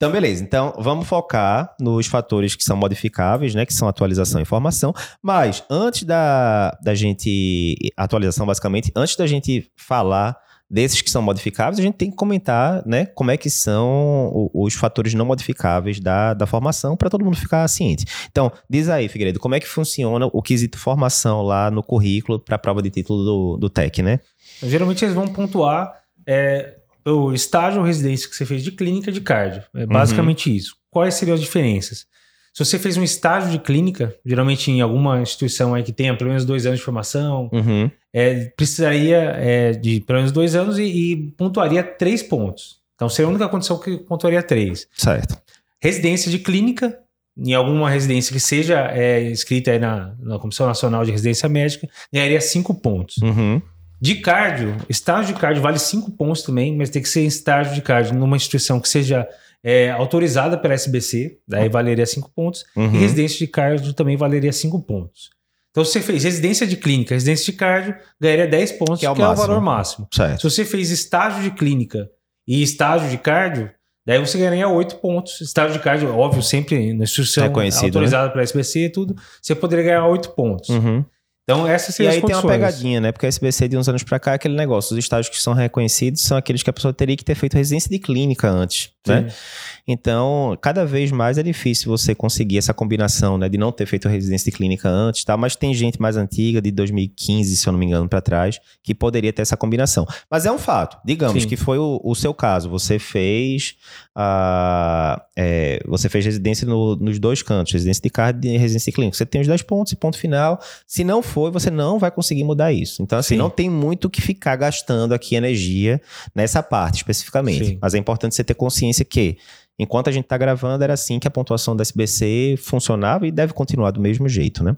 Então, beleza. Então, vamos focar nos fatores que são modificáveis, né? Que são atualização e informação. Mas, antes da, da gente... Atualização, basicamente. Antes da gente falar desses que são modificáveis, a gente tem que comentar, né? Como é que são os fatores não modificáveis da, da formação para todo mundo ficar ciente. Então, diz aí, Figueiredo, como é que funciona o quesito formação lá no currículo para a prova de título do, do TEC, né? Geralmente eles vão pontuar... É o estágio ou residência que você fez de clínica de cardio. É basicamente uhum. isso. Quais seriam as diferenças? Se você fez um estágio de clínica, geralmente em alguma instituição aí que tenha pelo menos dois anos de formação, uhum. é, precisaria é, de pelo menos dois anos e, e, pontuaria três pontos. Então seria a única condição que pontuaria três. Certo. Residência de clínica, em alguma residência que seja é, escrita aí na, na Comissão Nacional de Residência Médica, ganharia cinco pontos. Uhum. De cardio, estágio de cardio vale 5 pontos também, mas tem que ser estágio de cardio numa instituição que seja é, autorizada pela SBC, daí valeria 5 pontos. Uhum. E residência de cardio também valeria 5 pontos. Então, se você fez residência de clínica, residência de cardio, ganharia 10 pontos, que é o, que é o valor máximo. Certo. Se você fez estágio de clínica e estágio de cardio, daí você ganharia 8 pontos. Estágio de cardio, óbvio, sempre na instituição né? autorizada né? pela SBC e tudo, você poderia ganhar 8 pontos. Uhum. Então, essas seriam E aí tem uma pegadinha, né? Porque a SBC de uns anos para cá é aquele negócio. Os estágios que são reconhecidos são aqueles que a pessoa teria que ter feito residência de clínica antes, né? Então, cada vez mais é difícil você conseguir essa combinação, né? De não ter feito residência de clínica antes, tá? Mas tem gente mais antiga, de 2015, se eu não me engano, para trás, que poderia ter essa combinação. Mas é um fato. Digamos Sim. que foi o, o, seu caso. Você fez a... É, você fez residência no, nos dois cantos, residência de cardio e residência de clínica. Você tem os 10 pontos e ponto final. Se não for, você não vai conseguir mudar isso. Então, assim, Sim. não tem muito que ficar gastando aqui energia nessa parte especificamente. Sim. Mas é importante você ter consciência que Enquanto a gente está gravando, era assim que a pontuação da SBC funcionava e deve continuar do mesmo jeito, né?